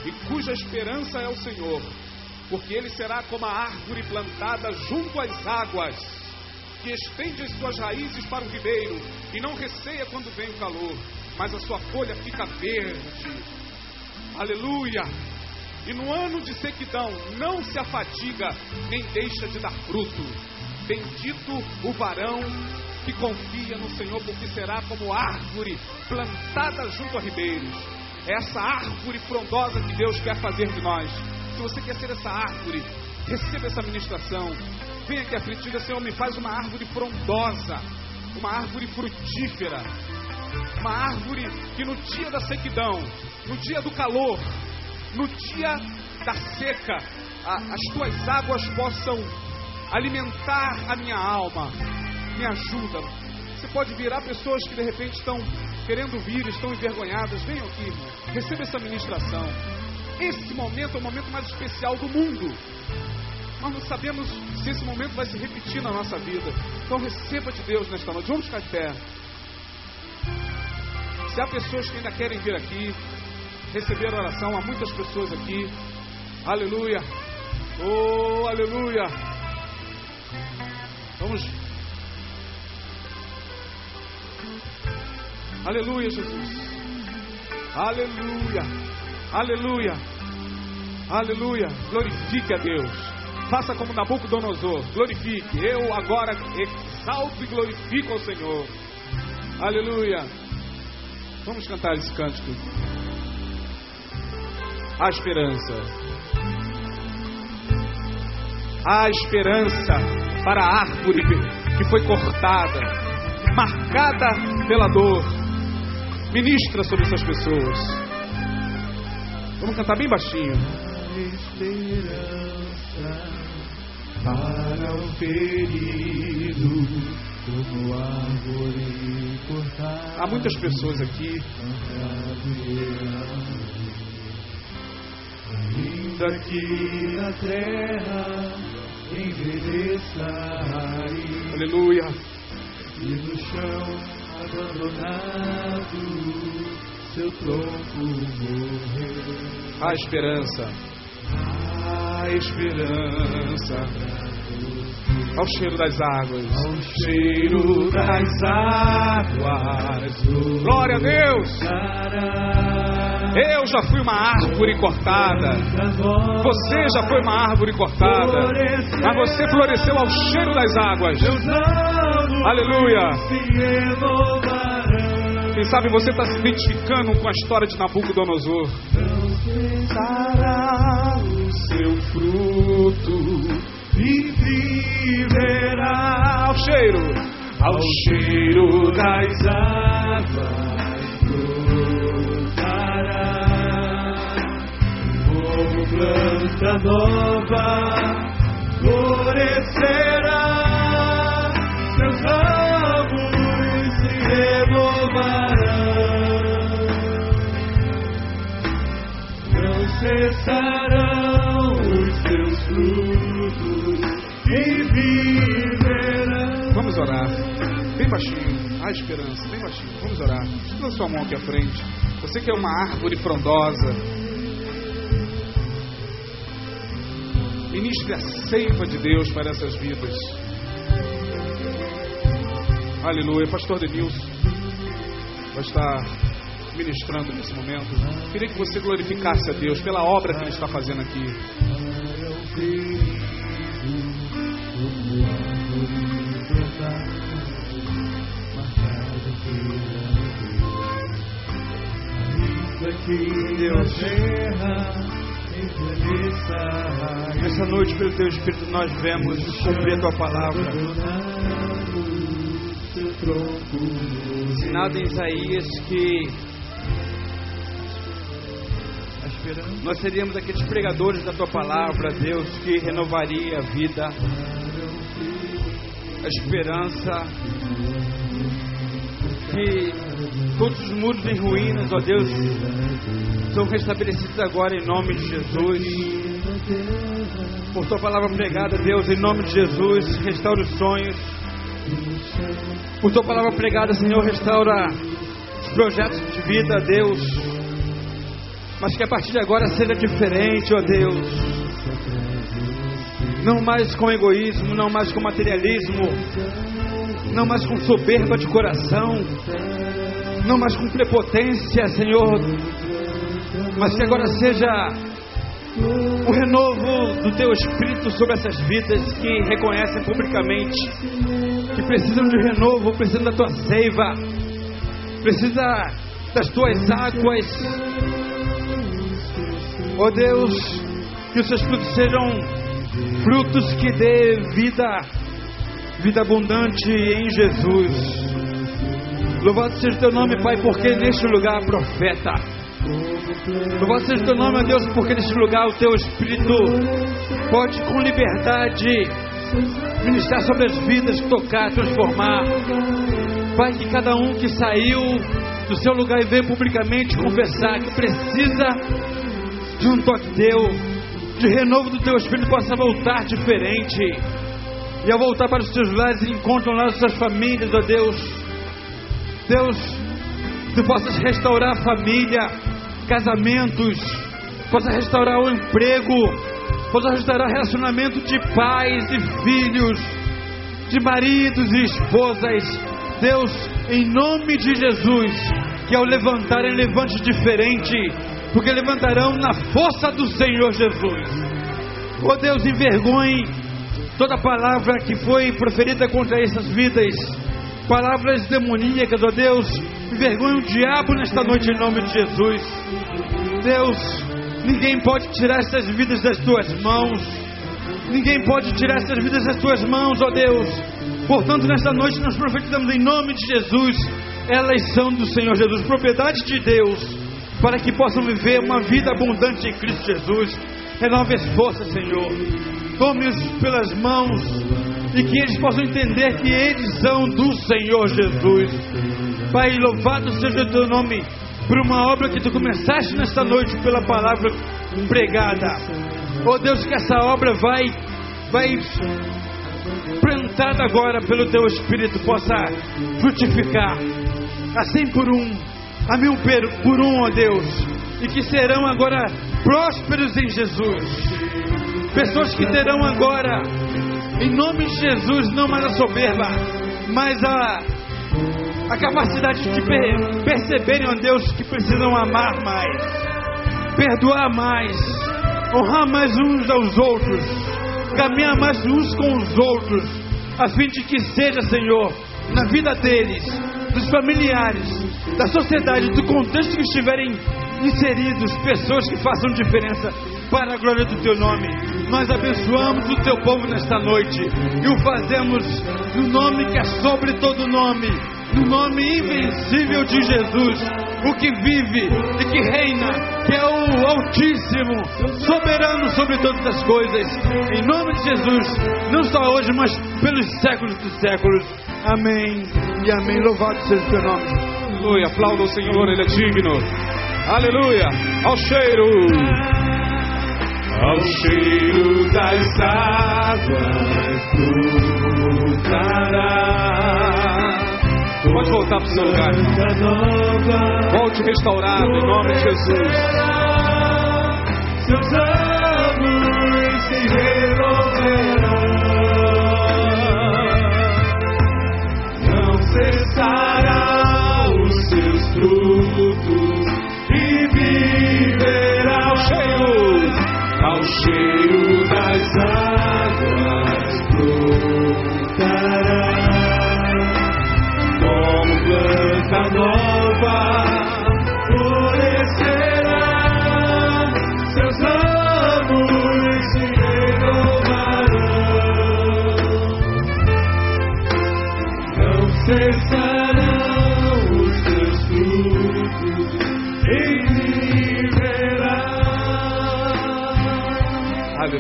Speaker 1: e cuja esperança é o Senhor, porque ele será como a árvore plantada junto às águas que estende as suas raízes para o ribeiro e não receia quando vem o calor, mas a sua folha fica verde. Aleluia! E no ano de sequidão não se afadiga, nem deixa de dar fruto. Bendito o varão que confia no Senhor, porque será como árvore plantada junto a ribeiros. É essa árvore frondosa que Deus quer fazer de nós. Se você quer ser essa árvore, receba essa ministração. Vem aqui à frente diga, Senhor, me faz uma árvore frondosa. uma árvore frutífera, uma árvore que no dia da sequidão, no dia do calor, no dia da seca, a, as tuas águas possam alimentar a minha alma. Me ajuda. Você pode virar pessoas que de repente estão querendo vir, estão envergonhadas. Venham aqui, receba essa ministração. Esse momento é o momento mais especial do mundo. Nós não sabemos se esse momento vai se repetir na nossa vida. Então receba de Deus nesta noite. Vamos ficar de pé. Se há pessoas que ainda querem vir aqui, receber oração, há muitas pessoas aqui. Aleluia. Oh, aleluia. Vamos. Aleluia, Jesus. Aleluia. Aleluia. Aleluia. Glorifique a Deus. Faça como Nabucodonosor. Glorifique. Eu agora exalto e glorifico ao Senhor. Aleluia. Vamos cantar esse cântico. A esperança. A esperança para a árvore que foi cortada, marcada pela dor. Ministra sobre essas pessoas. Vamos cantar bem baixinho.
Speaker 2: Esperança para o ferido, como árvore cortada.
Speaker 1: Há muitas pessoas aqui
Speaker 2: Ainda que na terra envelheça a raiz
Speaker 1: Aleluia.
Speaker 2: e no chão abandonado seu tronco morrer.
Speaker 1: A esperança. A esperança. Ao cheiro das águas.
Speaker 2: Ao cheiro das águas,
Speaker 1: Glória a Deus. Eu já fui uma árvore cortada. Você já foi uma árvore cortada. Mas você floresceu ao cheiro das águas. Aleluia. Quem sabe você está se identificando com a história de Nabucodonosor.
Speaker 2: dará o
Speaker 1: Seu fruto
Speaker 2: viverá
Speaker 1: ao cheiro.
Speaker 2: ao cheiro das águas brotará como planta nova florescerá seus ramos se renovarão não cessarão
Speaker 1: baixinho. A esperança, bem baixinho. Vamos orar. Escuta a sua mão aqui à frente. Você que é uma árvore frondosa. Ministre a seiva de Deus para essas vidas. Aleluia. Pastor Denilson vai estar ministrando nesse momento. Queria que você glorificasse a Deus pela obra que Ele está fazendo aqui.
Speaker 2: Deus,
Speaker 3: Nessa noite, pelo Teu Espírito, nós vemos cumprir a Tua palavra. Ensinado em Isaías que nós seríamos aqueles pregadores da Tua palavra, Deus, que renovaria a vida, a esperança, que todos os muros em ruínas, ó Deus, são restabelecidos agora em nome de Jesus. Por tua palavra pregada, Deus, em nome de Jesus, restaura os sonhos. Por tua palavra pregada, Senhor, restaura os projetos de vida, Deus. Mas que a partir de agora seja diferente, ó Deus. Não mais com egoísmo, não mais com materialismo, não mais com soberba de coração, não mais com prepotência, Senhor, mas que agora seja o renovo do teu espírito sobre essas vidas que reconhecem publicamente que precisam de renovo, precisam da tua seiva, precisa das tuas águas. Ó Deus, que os seus frutos sejam frutos que dê vida, vida abundante em Jesus. Louvado seja o teu nome, Pai, porque neste lugar há profeta. Louvado seja o teu nome, ó Deus, porque neste lugar o teu Espírito pode com liberdade ministrar sobre as vidas, tocar, transformar. Pai, que cada um que saiu do seu lugar e veio publicamente confessar que precisa de um toque teu, de renovo do teu Espírito, possa voltar diferente. E ao voltar para os seus lares, encontram lá as suas famílias, ó Deus. Deus, tu possas restaurar a família, casamentos, possa restaurar o emprego, possa restaurar relacionamento de pais e filhos, de maridos e esposas. Deus, em nome de Jesus, que ao levantarem, levante diferente, porque levantarão na força do Senhor Jesus. Oh Deus, envergonhe toda palavra que foi proferida contra essas vidas, palavras demoníacas, ó Deus, envergonhe o diabo nesta noite em nome de Jesus. Deus, ninguém pode tirar essas vidas das tuas mãos, ninguém pode tirar essas vidas das tuas mãos, ó Deus. Portanto, nesta noite nós profetizamos em nome de Jesus, elas são do Senhor Jesus, propriedade de Deus, para que possam viver uma vida abundante em Cristo Jesus. Renove as forças, Senhor. Tome-os pelas mãos e que eles possam entender que eles são do Senhor Jesus. Pai, louvado seja o teu nome por uma obra que tu começaste nesta noite pela palavra pregada. Oh Deus, que essa obra vai, vai plantada agora pelo teu Espírito possa frutificar, assim por um, a mil por um, ó Deus, e que serão agora prósperos em Jesus. Pessoas que terão agora, em nome de Jesus, não mais a soberba, mas a, a capacidade de per, perceberem, ó Deus, que precisam amar mais, perdoar mais, honrar mais uns aos outros, caminhar mais uns com os outros, a fim de que seja, Senhor, na vida deles, dos familiares, da sociedade, do contexto que estiverem inseridos, pessoas que façam diferença para a glória do teu nome. Nós abençoamos o teu povo nesta noite e o fazemos no nome que é sobre todo nome, no nome invencível de Jesus, o que vive e que reina, que é o Altíssimo, soberano sobre todas as coisas. Em nome de Jesus, não só hoje, mas pelos séculos dos séculos. Amém e amém. Louvado seja o teu nome.
Speaker 1: Aleluia. Aplauda o Senhor, Ele é digno. Aleluia. Ao cheiro.
Speaker 2: Ao cheiro das águas brotará.
Speaker 1: Pode voltar para o seu lugar. Volte restaurado em nome de Jesus.
Speaker 2: Seus anos se renovarão. Não cessará os seus frutos
Speaker 1: cheiro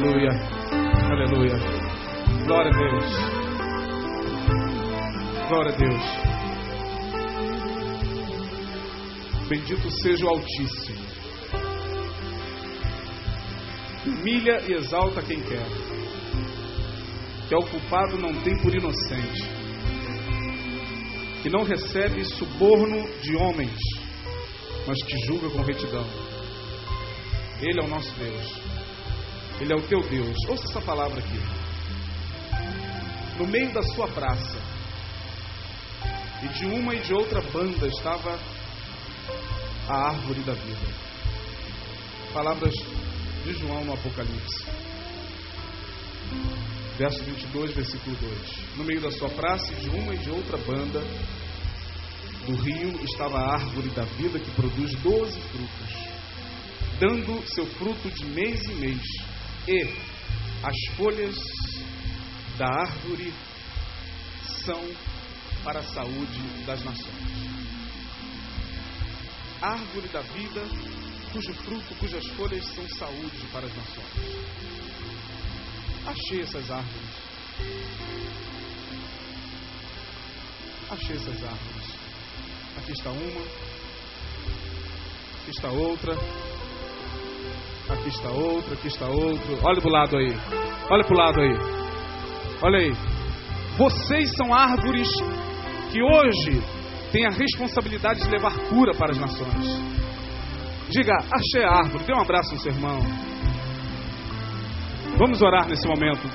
Speaker 1: Aleluia. Aleluia. Glória a Deus. Glória a Deus. Bendito seja o Altíssimo. Humilha e exalta quem quer. Que é o culpado não tem por inocente. Que não recebe suborno de homens, mas que julga com retidão. Ele é o nosso Deus. Ele é o teu Deus. Ouça essa palavra aqui. No meio da sua praça, e de uma e de outra banda estava a árvore da vida. Palavras de João no Apocalipse. Verso 22, versículo 2. No meio da sua praça, de uma e de outra banda do rio, estava a árvore da vida que produz doze frutos, dando seu fruto de mês em mês e as folhas da árvore são para a saúde das nações. Árvore da vida, cujo fruto, cujas folhas são saúde para as nações. Achei essas árvores. Achei essas árvores. Aqui está uma. Aqui está outra. Aqui está outra, aqui está outra. Olha do lado aí. Olha para o lado aí. Olha aí. Vocês são árvores que hoje têm a responsabilidade de levar cura para as nações. Diga, achei a árvore. Dê um abraço no seu irmão. Vamos orar nesse momento.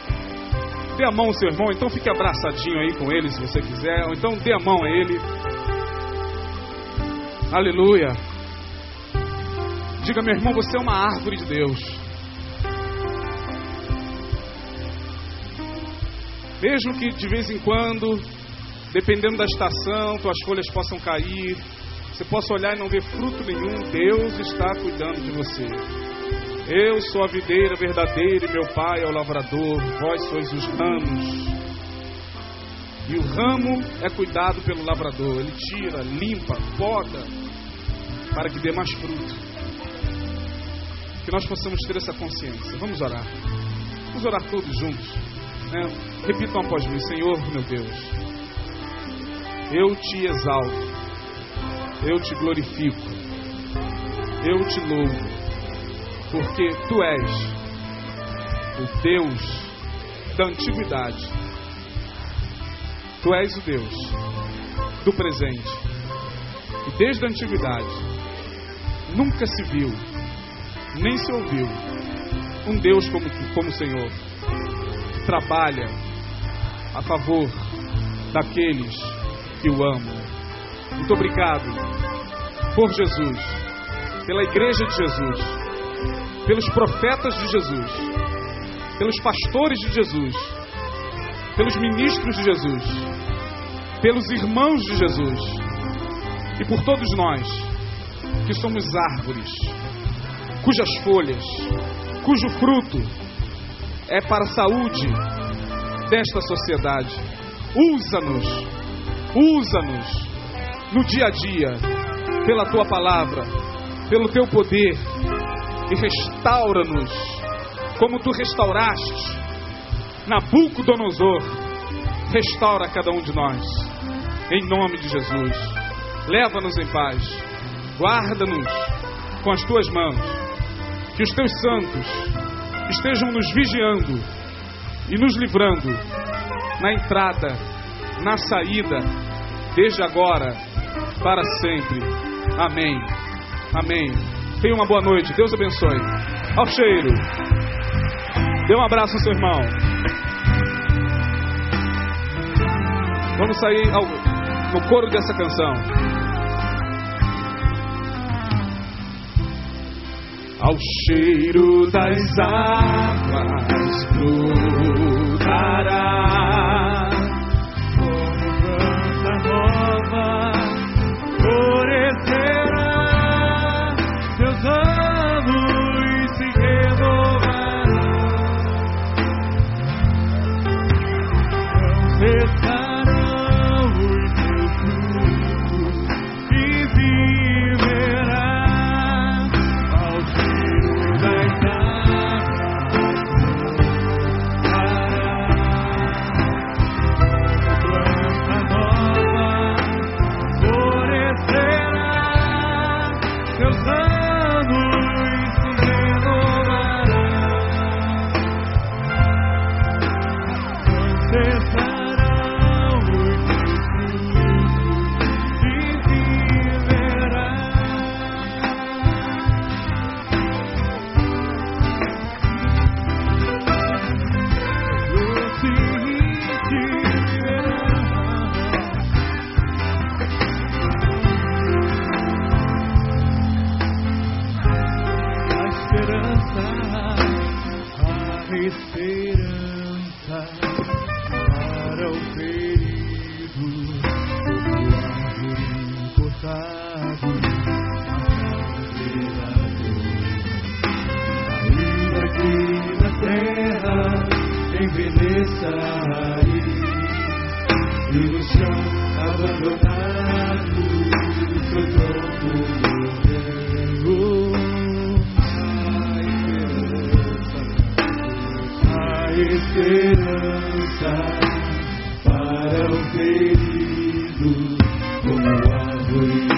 Speaker 1: Dê a mão ao seu irmão, então fique abraçadinho aí com ele se você quiser. Ou então dê a mão a ele. Aleluia. Diga, meu irmão, você é uma árvore de Deus. Mesmo que de vez em quando, dependendo da estação, tuas folhas possam cair, você possa olhar e não ver fruto nenhum, Deus está cuidando de você. Eu sou a videira verdadeira e meu pai é o lavrador, vós sois os ramos. E o ramo é cuidado pelo lavrador, ele tira, limpa, poda, para que dê mais fruto. Que nós possamos ter essa consciência. Vamos orar. Vamos orar todos juntos. Né? Repitam após mim: Senhor, meu Deus, eu te exalto, eu te glorifico, eu te louvo, porque tu és o Deus da antiguidade, tu és o Deus do presente, e desde a antiguidade nunca se viu, nem se ouviu um Deus como, como o Senhor trabalha a favor daqueles que o amam. Muito obrigado por Jesus, pela igreja de Jesus, pelos profetas de Jesus, pelos pastores de Jesus, pelos ministros de Jesus, pelos irmãos de Jesus e por todos nós que somos árvores cujas folhas, cujo fruto é para a saúde desta sociedade. Usa-nos, usa-nos no dia a dia, pela tua palavra, pelo teu poder, e restaura-nos como tu restauraste Nabucodonosor. Restaura cada um de nós, em nome de Jesus. Leva-nos em paz, guarda-nos com as tuas mãos, que os teus santos estejam nos vigiando e nos livrando na entrada, na saída, desde agora, para sempre. Amém. Amém. Tenha uma boa noite. Deus abençoe. Ao cheiro. Dê um abraço ao seu irmão. Vamos sair ao, no coro dessa canção. Ao cheiro das águas brotará sair. E no chão abandonado foi
Speaker 2: pronto meu Deus a esperança a esperança para o ferido como árvore